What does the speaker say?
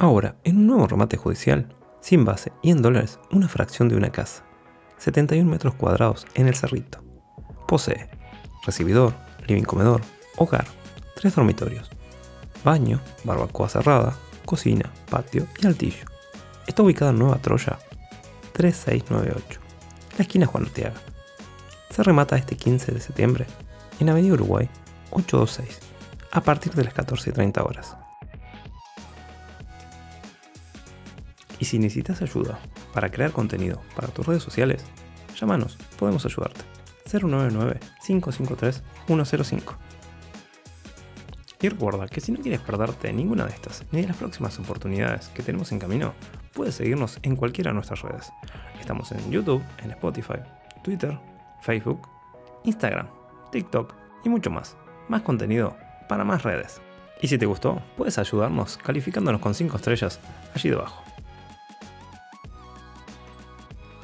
Ahora, en un nuevo remate judicial, sin base y en dólares, una fracción de una casa. 71 metros cuadrados en el Cerrito. Posee recibidor, living comedor, hogar, tres dormitorios, baño, barbacoa cerrada, cocina, patio y altillo. Está ubicada en Nueva Troya, 3698, la esquina Juan Arteaga. Se remata este 15 de septiembre en Avenida Uruguay 826, a partir de las 14.30 horas. Y si necesitas ayuda para crear contenido para tus redes sociales, llámanos, podemos ayudarte. 099-553-105. Y recuerda que si no quieres perderte ninguna de estas ni de las próximas oportunidades que tenemos en camino, puedes seguirnos en cualquiera de nuestras redes. Estamos en YouTube, en Spotify, Twitter, Facebook, Instagram, TikTok y mucho más. Más contenido para más redes. Y si te gustó, puedes ayudarnos calificándonos con 5 estrellas allí debajo.